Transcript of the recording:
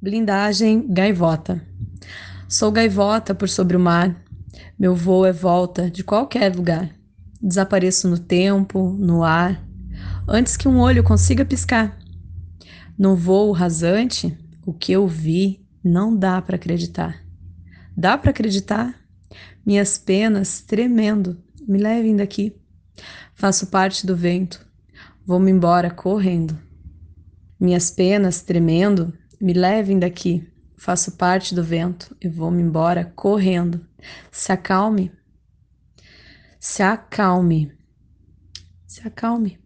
Blindagem gaivota. Sou gaivota por sobre o mar. Meu voo é volta de qualquer lugar. Desapareço no tempo, no ar, antes que um olho consiga piscar. No voo rasante, o que eu vi não dá para acreditar. Dá para acreditar? Minhas penas tremendo, me levem daqui. Faço parte do vento, vou-me embora correndo. Minhas penas tremendo, me levem daqui. Faço parte do vento e vou-me embora correndo. Se acalme. Se acalme. Se acalme.